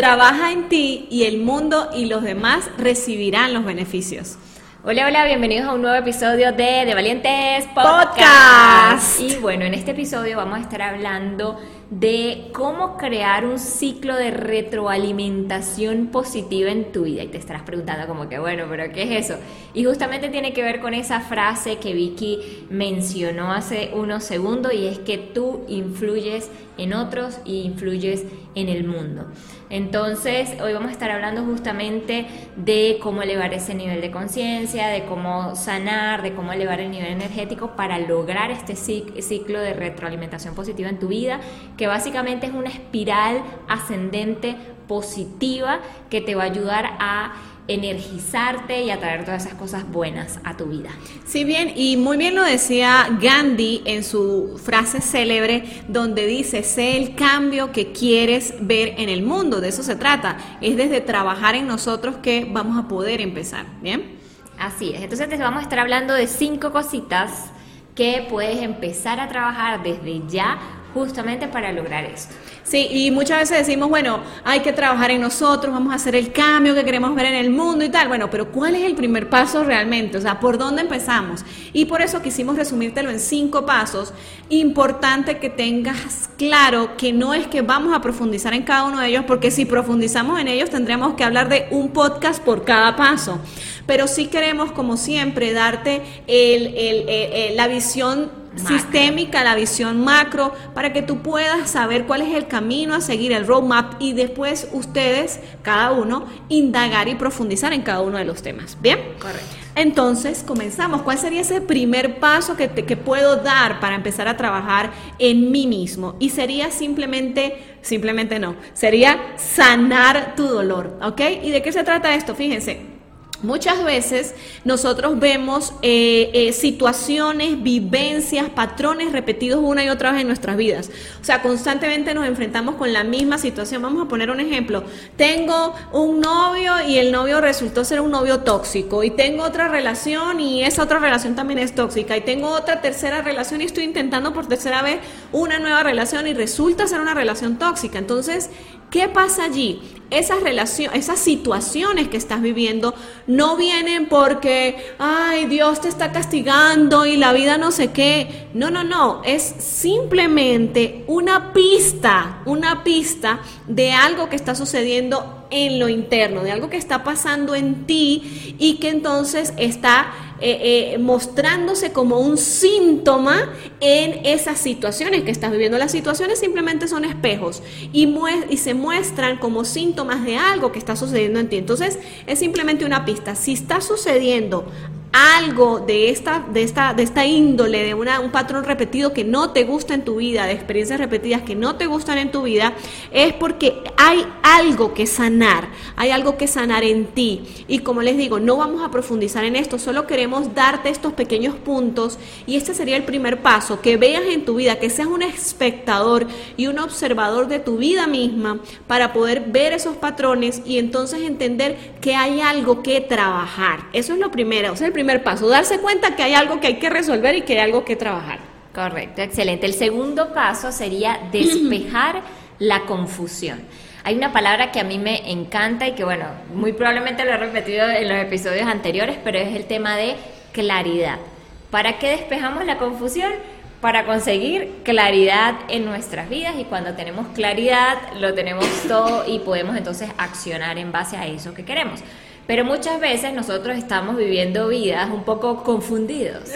Trabaja en ti y el mundo y los demás recibirán los beneficios. Hola, hola, bienvenidos a un nuevo episodio de De Valientes Podcast. Y bueno, en este episodio vamos a estar hablando de cómo crear un ciclo de retroalimentación positiva en tu vida. Y te estarás preguntando como que, bueno, pero ¿qué es eso? Y justamente tiene que ver con esa frase que Vicky mencionó hace unos segundos y es que tú influyes en otros y influyes en el mundo. Entonces, hoy vamos a estar hablando justamente de cómo elevar ese nivel de conciencia, de cómo sanar, de cómo elevar el nivel energético para lograr este ciclo de retroalimentación positiva en tu vida, que básicamente es una espiral ascendente positiva que te va a ayudar a energizarte y atraer todas esas cosas buenas a tu vida. Sí, bien, y muy bien lo decía Gandhi en su frase célebre donde dice, sé el cambio que quieres ver en el mundo, de eso se trata, es desde trabajar en nosotros que vamos a poder empezar, ¿bien? Así es, entonces te vamos a estar hablando de cinco cositas que puedes empezar a trabajar desde ya justamente para lograr esto. Sí, y muchas veces decimos, bueno, hay que trabajar en nosotros, vamos a hacer el cambio que queremos ver en el mundo y tal. Bueno, pero ¿cuál es el primer paso realmente? O sea, ¿por dónde empezamos? Y por eso quisimos resumírtelo en cinco pasos. Importante que tengas claro que no es que vamos a profundizar en cada uno de ellos, porque si profundizamos en ellos tendríamos que hablar de un podcast por cada paso. Pero sí queremos, como siempre, darte la visión sistémica, la visión macro, para que tú puedas saber cuál es el camino a seguir, el roadmap, y después ustedes, cada uno, indagar y profundizar en cada uno de los temas. ¿Bien? Correcto. Entonces, comenzamos. ¿Cuál sería ese primer paso que, que puedo dar para empezar a trabajar en mí mismo? Y sería simplemente, simplemente no, sería sanar tu dolor, ¿ok? ¿Y de qué se trata esto? Fíjense, Muchas veces nosotros vemos eh, eh, situaciones, vivencias, patrones repetidos una y otra vez en nuestras vidas. O sea, constantemente nos enfrentamos con la misma situación. Vamos a poner un ejemplo. Tengo un novio y el novio resultó ser un novio tóxico. Y tengo otra relación y esa otra relación también es tóxica. Y tengo otra tercera relación y estoy intentando por tercera vez una nueva relación y resulta ser una relación tóxica. Entonces, ¿qué pasa allí? Esas relaciones, esas situaciones que estás viviendo no vienen porque, ay, Dios te está castigando y la vida no sé qué. No, no, no. Es simplemente una pista, una pista de algo que está sucediendo en lo interno, de algo que está pasando en ti y que entonces está eh, eh, mostrándose como un síntoma en esas situaciones que estás viviendo. Las situaciones simplemente son espejos y, y se muestran como síntomas de algo que está sucediendo en ti. Entonces es simplemente una pista. Si está sucediendo algo de esta, de esta, de esta índole, de una, un patrón repetido que no te gusta en tu vida, de experiencias repetidas que no te gustan en tu vida, es porque hay algo que sanar, hay algo que sanar en ti. Y como les digo, no vamos a profundizar en esto, solo queremos darte estos pequeños puntos y este sería el primer paso, que veas en tu vida, que seas un espectador y un observador de tu vida misma para poder ver esos patrones y entonces entender que hay algo que trabajar. Eso es lo primero, o sea, el primer paso, darse cuenta que hay algo que hay que resolver y que hay algo que trabajar. Correcto, excelente. El segundo paso sería despejar la confusión. Hay una palabra que a mí me encanta y que, bueno, muy probablemente lo he repetido en los episodios anteriores, pero es el tema de claridad. ¿Para qué despejamos la confusión? Para conseguir claridad en nuestras vidas y cuando tenemos claridad lo tenemos todo y podemos entonces accionar en base a eso que queremos. Pero muchas veces nosotros estamos viviendo vidas un poco confundidos.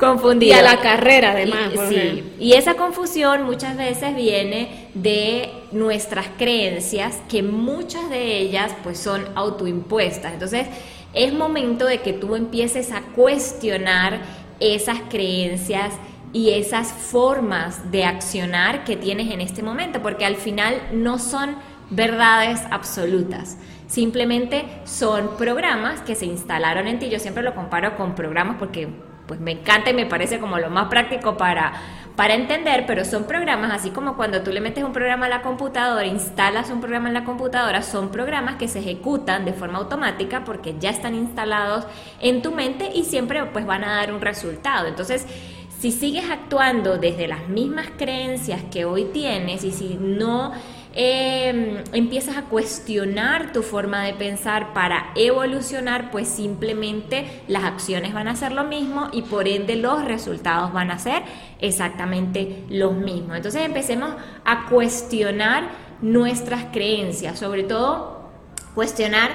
confundidos. Y a la carrera, además. Y, sí. Y esa confusión muchas veces viene de nuestras creencias, que muchas de ellas pues son autoimpuestas. Entonces, es momento de que tú empieces a cuestionar esas creencias y esas formas de accionar que tienes en este momento, porque al final no son verdades absolutas. Simplemente son programas que se instalaron en ti. Yo siempre lo comparo con programas porque pues me encanta y me parece como lo más práctico para, para entender, pero son programas, así como cuando tú le metes un programa a la computadora, instalas un programa en la computadora, son programas que se ejecutan de forma automática porque ya están instalados en tu mente y siempre pues van a dar un resultado. Entonces, si sigues actuando desde las mismas creencias que hoy tienes y si no em, empiezas a cuestionar tu forma de pensar para evolucionar, pues simplemente las acciones van a ser lo mismo y por ende los resultados van a ser exactamente los mismos. Entonces empecemos a cuestionar nuestras creencias, sobre todo cuestionar,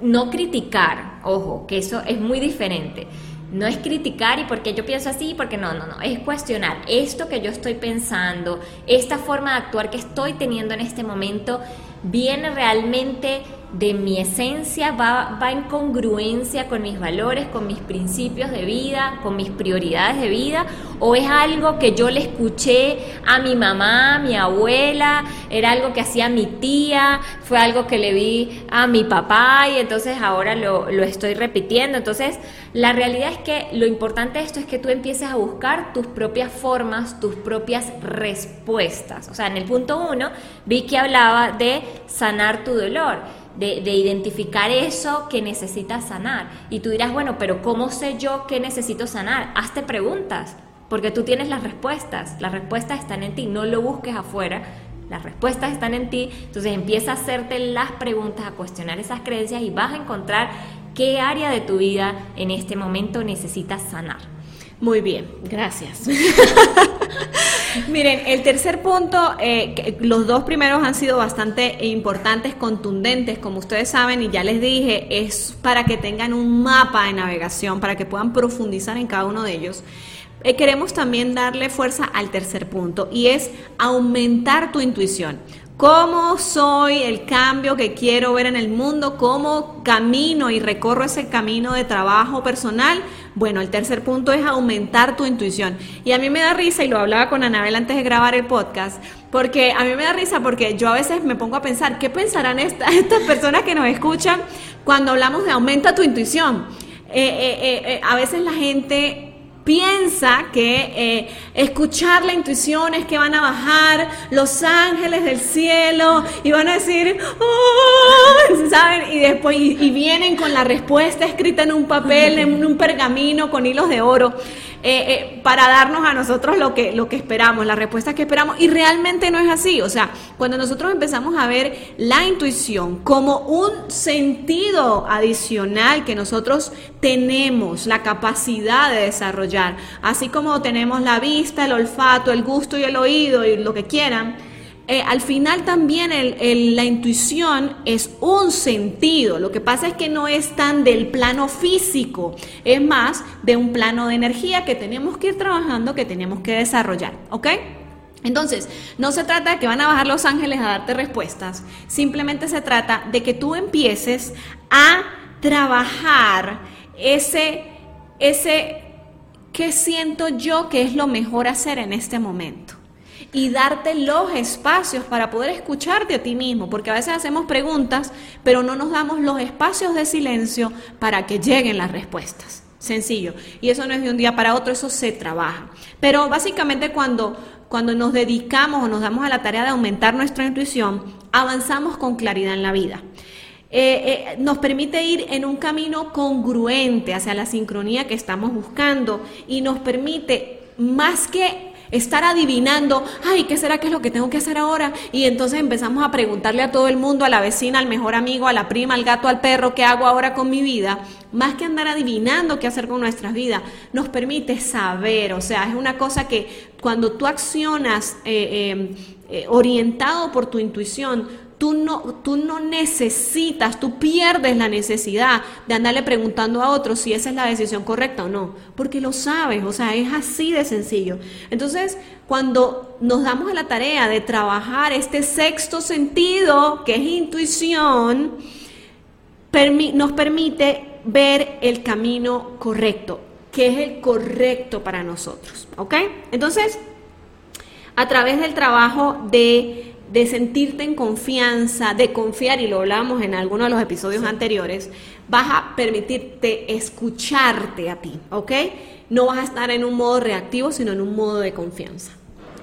no criticar, ojo, que eso es muy diferente no es criticar y porque yo pienso así, porque no, no, no, es cuestionar esto que yo estoy pensando, esta forma de actuar que estoy teniendo en este momento, viene realmente de mi esencia, va, va en congruencia con mis valores, con mis principios de vida, con mis prioridades de vida, o es algo que yo le escuché a mi mamá, a mi abuela, era algo que hacía mi tía, fue algo que le vi a mi papá y entonces ahora lo, lo estoy repitiendo. Entonces, la realidad es que lo importante de esto es que tú empieces a buscar tus propias formas, tus propias respuestas. O sea, en el punto uno vi que hablaba de sanar tu dolor de, identificar eso que necesitas sanar. Y tú dirás, bueno, pero ¿cómo sé yo qué necesito sanar? Hazte preguntas, porque tú tienes las respuestas. Las respuestas están en ti, no lo busques afuera. Las respuestas están en ti, entonces empieza a hacerte las preguntas, a cuestionar esas creencias y vas a encontrar qué área de tu vida en este momento necesitas sanar. Muy bien, gracias. Miren, el tercer punto, eh, los dos primeros han sido bastante importantes, contundentes, como ustedes saben, y ya les dije, es para que tengan un mapa de navegación, para que puedan profundizar en cada uno de ellos. Eh, queremos también darle fuerza al tercer punto y es aumentar tu intuición. ¿Cómo soy el cambio que quiero ver en el mundo? ¿Cómo camino y recorro ese camino de trabajo personal? Bueno, el tercer punto es aumentar tu intuición. Y a mí me da risa, y lo hablaba con Anabel antes de grabar el podcast, porque a mí me da risa porque yo a veces me pongo a pensar, ¿qué pensarán estas personas que nos escuchan cuando hablamos de aumenta tu intuición? Eh, eh, eh, a veces la gente piensa que eh, escuchar la intuición es que van a bajar los ángeles del cielo y van a decir, oh", ¿saben? Y después y, vienen con la respuesta escrita en un papel, en un pergamino con hilos de oro. Eh, eh, para darnos a nosotros lo que, lo que esperamos, la respuesta que esperamos. Y realmente no es así. O sea, cuando nosotros empezamos a ver la intuición como un sentido adicional que nosotros tenemos la capacidad de desarrollar, así como tenemos la vista, el olfato, el gusto y el oído y lo que quieran, eh, al final también la intuición es un sentido. Lo que pasa es que no es tan del plano físico, es más de un plano de energía que tenemos que ir trabajando, que tenemos que desarrollar. ¿Ok? Entonces, no se trata de que van a bajar los ángeles a darte respuestas, simplemente se trata de que tú empieces a trabajar ese, ese, ¿qué siento yo que es lo mejor hacer en este momento? Y darte los espacios para poder escucharte a ti mismo, porque a veces hacemos preguntas, pero no nos damos los espacios de silencio para que lleguen las respuestas. Sencillo. Y eso no es de un día para otro, eso se trabaja. Pero básicamente cuando, cuando nos dedicamos o nos damos a la tarea de aumentar nuestra intuición, avanzamos con claridad en la vida. Eh, eh, nos permite ir en un camino congruente hacia la sincronía que estamos buscando y nos permite más que estar adivinando, ay, ¿qué será que es lo que tengo que hacer ahora? Y entonces empezamos a preguntarle a todo el mundo, a la vecina, al mejor amigo, a la prima, al gato, al perro, ¿qué hago ahora con mi vida? Más que andar adivinando qué hacer con nuestras vidas, nos permite saber, o sea, es una cosa que cuando tú accionas eh, eh, orientado por tu intuición, Tú no, tú no necesitas, tú pierdes la necesidad de andarle preguntando a otros si esa es la decisión correcta o no, porque lo sabes, o sea, es así de sencillo. Entonces, cuando nos damos a la tarea de trabajar este sexto sentido, que es intuición, nos permite ver el camino correcto. que es el correcto para nosotros, ¿ok? Entonces, a través del trabajo de, de sentirte en confianza, de confiar, y lo hablamos en algunos de los episodios anteriores, vas a permitirte escucharte a ti, ¿ok? No vas a estar en un modo reactivo, sino en un modo de confianza.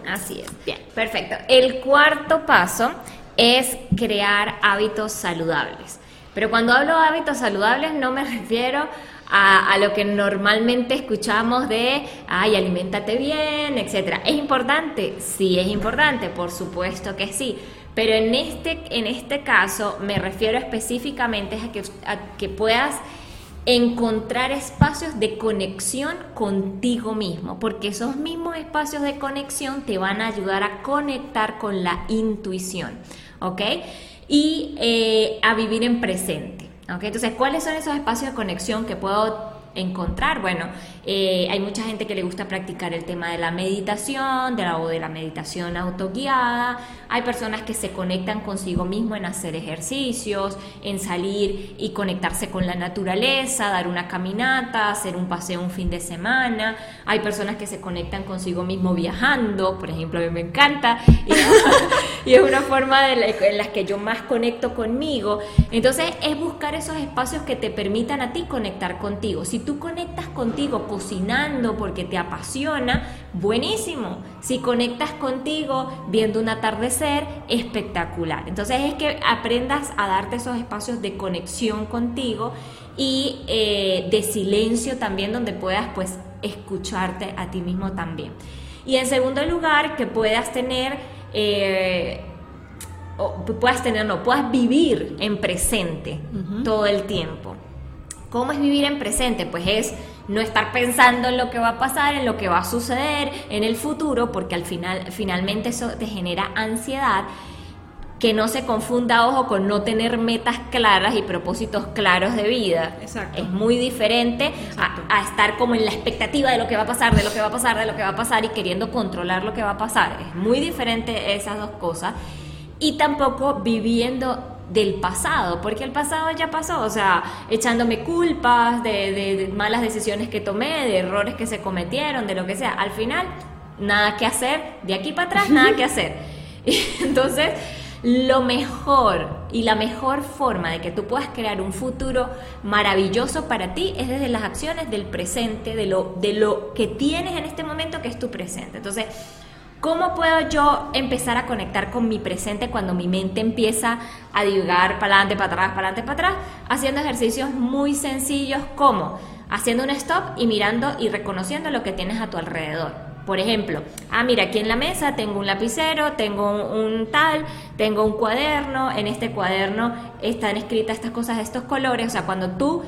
Así es. Bien, perfecto. El cuarto paso es crear hábitos saludables. Pero cuando hablo de hábitos saludables no me refiero a, lo que normalmente escuchamos de, ay, aliméntate bien, etcétera. ¿Es importante? Sí, es importante, por supuesto que sí. Pero en este, en este caso me refiero específicamente a que, a que puedas encontrar espacios de conexión contigo mismo, porque esos mismos espacios de conexión te van a ayudar a conectar con la intuición, ¿ok? Y eh, a vivir en presente, Entonces, ¿cuáles son esos espacios de conexión que puedo encontrar? Bueno, eh, hay mucha gente que le gusta practicar el tema de la meditación, de la, o de la meditación autoguiada. Hay personas que se conectan consigo mismo en hacer ejercicios, en salir y conectarse con la naturaleza, dar una caminata, hacer un paseo un fin de semana. Hay personas que se conectan consigo mismo viajando, por ejemplo, a mí me encanta. es una forma de en las que yo más conecto conmigo. Entonces, es buscar esos espacios que te permitan a ti conectar contigo. Si tú conectas contigo cocinando porque te apasiona, buenísimo. Si conectas contigo viendo un atardecer, espectacular. Entonces es que aprendas a darte esos espacios de conexión contigo y eh, de silencio también donde puedas pues escucharte a ti mismo también. Y en segundo lugar, que puedas tener... Eh, puedas tener, no, puedas vivir en presente todo el tiempo. ¿Cómo es vivir en presente? Pues es no estar pensando en lo que va a pasar, en lo que va a suceder en el futuro, porque al final, finalmente eso te genera ansiedad. Que no se confunda, ojo, con no tener metas claras y propósitos claros de vida. Exacto. Es muy diferente a, estar como en la expectativa de lo que va a pasar, de lo que va a pasar, de lo que va a pasar y queriendo controlar lo que va a pasar. Es muy diferente esas dos cosas. Y tampoco viviendo del pasado, porque el pasado ya pasó, o sea, echándome culpas de, malas decisiones que tomé, de errores que se cometieron, de lo que sea. Al final, nada que hacer, de aquí para atrás, nada que hacer. entonces, lo mejor y la mejor forma de que tú puedas crear un futuro maravilloso para ti es desde las acciones del presente, de lo, de lo que tienes en este momento que es tu presente. Entonces, ¿Cómo puedo yo empezar a conectar con mi presente cuando mi mente empieza a divagar para adelante, para atrás, para adelante, para atrás? Haciendo ejercicios muy sencillos como haciendo un stop y mirando y reconociendo lo que tienes a tu alrededor. Por ejemplo, ah, mira, aquí en la mesa tengo un lapicero, tengo un, tal, tengo un cuaderno, en este cuaderno están escritas estas cosas estos colores, o sea, cuando tú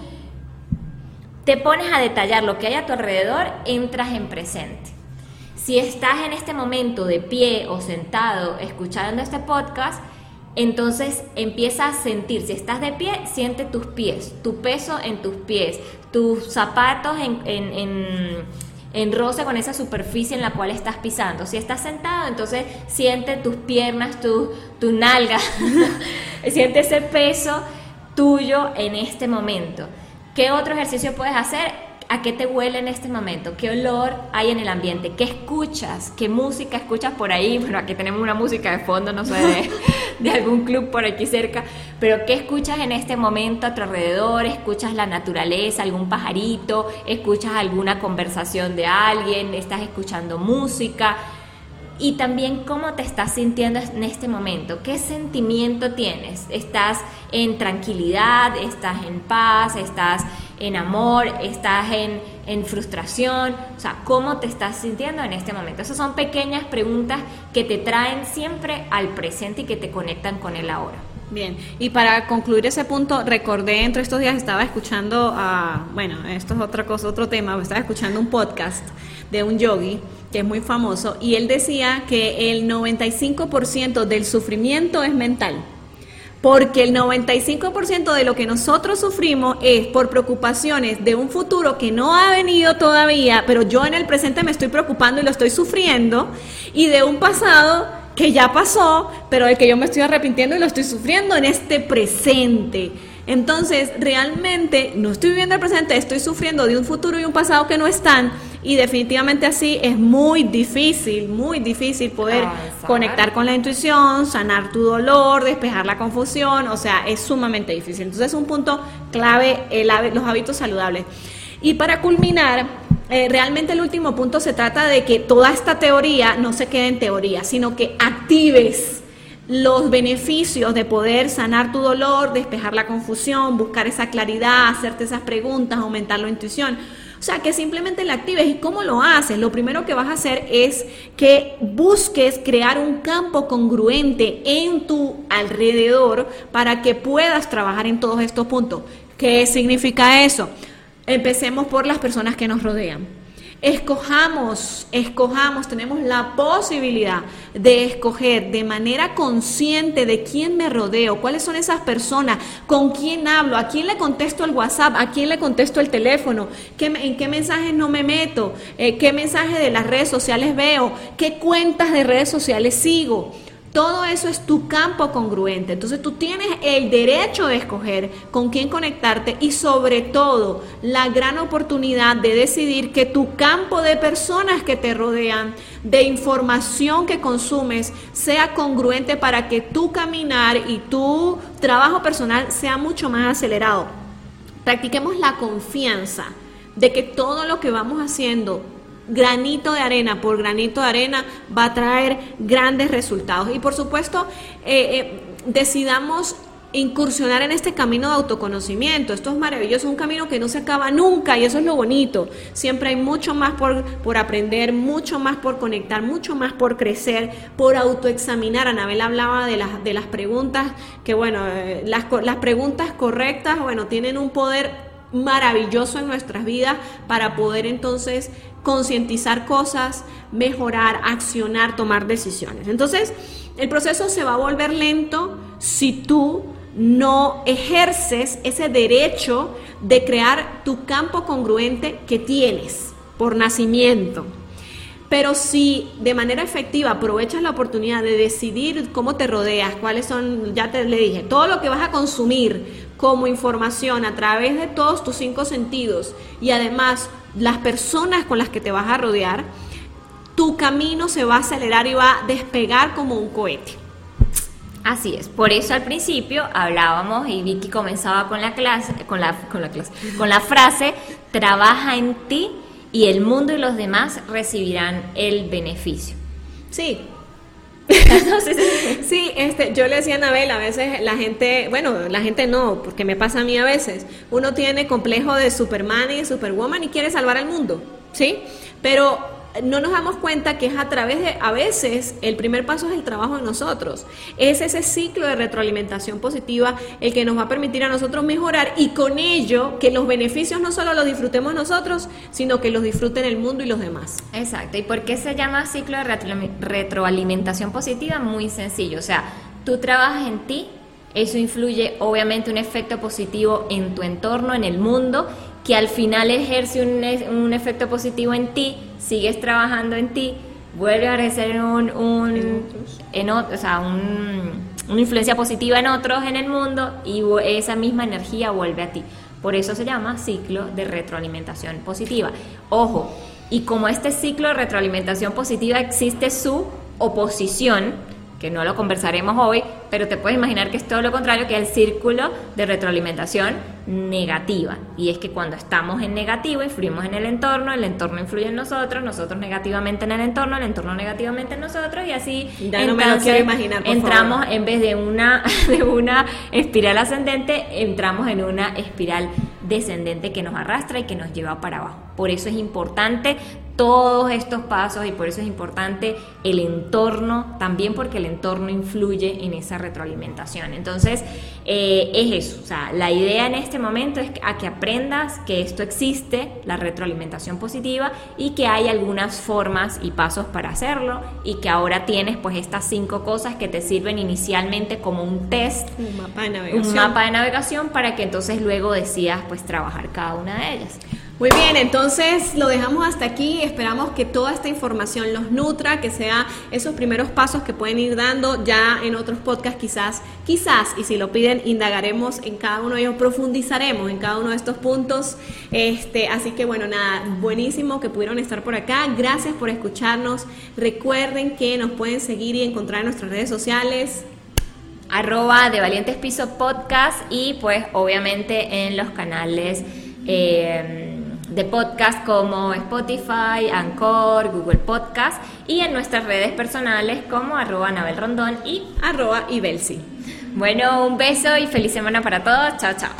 te pones a detallar lo que hay a tu alrededor, entras en presente. Si estás en este momento de pie o sentado escuchando este podcast, entonces empieza a sentir, si estás de pie, siente tus pies, tu peso en tus pies, tus zapatos en, en, roce con esa superficie en la cual estás pisando. Si estás sentado, entonces siente tus piernas, tu, tu nalga, siente ese peso tuyo en este momento. ¿Qué otro ejercicio puedes hacer? ¿A qué te huele en este momento? ¿Qué olor hay en el ambiente? ¿Qué escuchas? ¿Qué música escuchas por ahí? Bueno, aquí tenemos una música de fondo, no sé, de, algún club por aquí cerca, pero ¿qué escuchas en este momento a tu alrededor? ¿Escuchas la naturaleza, algún pajarito? ¿Escuchas alguna conversación de alguien? ¿Estás escuchando música? Y también cómo te estás sintiendo en este momento, qué sentimiento tienes, estás en tranquilidad, estás en paz, estás en amor, estás en, en, frustración, o sea, cómo te estás sintiendo en este momento. Esas son pequeñas preguntas que te traen siempre al presente y que te conectan con el ahora. Bien, y para concluir ese punto, recordé entre estos días estaba escuchando, a, bueno, esto es otra cosa, otro tema, estaba escuchando un podcast de un yogi que es muy famoso y él decía que el 95% del sufrimiento es mental. Porque el 95% de lo que nosotros sufrimos es por preocupaciones de un futuro que no ha venido todavía, pero yo en el presente me estoy preocupando y lo estoy sufriendo, y de un pasado que ya pasó, pero del que yo me estoy arrepintiendo y lo estoy sufriendo en este presente. Entonces, realmente no estoy viviendo el presente, estoy sufriendo de un futuro y un pasado que no están y definitivamente así es muy difícil, muy difícil poder conectar con la intuición, sanar tu dolor, despejar la confusión, o sea, es sumamente difícil. Entonces es un punto clave el, los hábitos saludables. Y para culminar, eh, realmente el último punto se trata de que toda esta teoría no se quede en teoría, sino que actives los beneficios de poder sanar tu dolor, despejar la confusión, buscar esa claridad, hacerte esas preguntas, aumentar la intuición. O sea, que simplemente la actives. ¿Y cómo lo haces? Lo primero que vas a hacer es que busques crear un campo congruente en tu alrededor para que puedas trabajar en todos estos puntos. ¿Qué significa eso? Empecemos por las personas que nos rodean. Escojamos, escojamos, tenemos la posibilidad de escoger de manera consciente de quién me rodeo, cuáles son esas personas, con quién hablo, a quién le contesto el WhatsApp, a quién le contesto el teléfono, en qué mensajes no me meto, eh, qué mensajes de las redes sociales veo, qué cuentas de redes sociales sigo. Todo eso es tu campo congruente. Entonces tú tienes el derecho de escoger con quién conectarte y sobre todo la gran oportunidad de decidir que tu campo de personas que te rodean, de información que consumes, sea congruente para que tu caminar y tu trabajo personal sea mucho más acelerado. Practiquemos la confianza de que todo lo que vamos haciendo granito de arena por granito de arena va a traer grandes resultados. Y por supuesto, eh, eh, decidamos incursionar en este camino de autoconocimiento. Esto es maravilloso, un camino que no se acaba nunca y eso es lo bonito. Siempre hay mucho más por, por aprender, mucho más por conectar, mucho más por crecer, por autoexaminar. Anabel hablaba de las, de las preguntas, que bueno, eh, las, las preguntas correctas, bueno, tienen un poder maravilloso en nuestras vidas para poder entonces concientizar cosas, mejorar, accionar, tomar decisiones. Entonces, el proceso se va a volver lento si tú no ejerces ese derecho de crear tu campo congruente que tienes por nacimiento. Pero si de manera efectiva aprovechas la oportunidad de decidir cómo te rodeas, cuáles son, ya te le dije, todo lo que vas a consumir como información a través de todos tus cinco sentidos y además las personas con las que te vas a rodear, tu camino se va a acelerar y va a despegar como un cohete. Así es, por eso al principio hablábamos y Vicky comenzaba con la clase, con la, con la clase, con la frase, trabaja en ti y el mundo y los demás recibirán el beneficio. Sí. sí, este, yo le decía a Anabel, a veces la gente, bueno, la gente no, porque me pasa a mí a veces, uno tiene complejo de Superman y de Superwoman y quiere salvar al mundo, ¿sí? Pero no nos damos cuenta que es a través de, a veces, el primer paso es el trabajo de nosotros. Es ese ciclo de retroalimentación positiva el que nos va a permitir a nosotros mejorar y con ello que los beneficios no solo los disfrutemos nosotros, sino que los disfruten el mundo y los demás. Exacto. ¿Y por qué se llama ciclo de retroalimentación positiva? Muy sencillo. O sea, tú trabajas en ti, eso influye obviamente un efecto positivo en tu entorno, en el mundo que al final ejerce un, un efecto positivo en ti, sigues trabajando en ti, vuelve a ejercer un, un, en o sea, una influencia positiva en otros en el mundo y esa misma energía vuelve a ti. Por eso se llama ciclo de retroalimentación positiva. Ojo, y como este ciclo de retroalimentación positiva existe su oposición, que no lo conversaremos hoy, pero te puedes imaginar que es todo lo contrario, que es el círculo de retroalimentación negativa. Y es que cuando estamos en negativo, influimos en el entorno, el entorno influye en nosotros, nosotros negativamente en el entorno, el entorno negativamente en nosotros, y así entramos en vez de una, de una espiral ascendente, entramos en una espiral descendente que nos arrastra y que nos lleva para abajo. Por eso es importante todos estos pasos y por eso es importante el entorno, también porque el entorno influye en esa retroalimentación. Entonces, eh, es eso, o sea, la idea en este momento es a que aprendas que esto existe, la retroalimentación positiva, y que hay algunas formas y pasos para hacerlo, y que ahora tienes pues estas cinco cosas que te sirven inicialmente como un test, un mapa de navegación, un mapa de navegación para que entonces luego decidas pues trabajar cada una de ellas. Muy bien, entonces lo dejamos hasta aquí. Esperamos que toda esta información los nutra, que sea esos primeros pasos que pueden ir dando ya en otros podcasts quizás, quizás, y si lo piden, indagaremos en cada uno de ellos, profundizaremos en cada uno de estos puntos. Este, así que bueno, nada, buenísimo que pudieron estar por acá. Gracias por escucharnos. Recuerden que nos pueden seguir y encontrar en nuestras redes sociales arroba de Valientes Piso Podcast y pues obviamente en los canales eh, de podcast como Spotify, Anchor, Google Podcast y en nuestras redes personales como arroba Anabel Rondón y arroba Ibelsi. Bueno, un beso y feliz semana para todos. Chao, chao.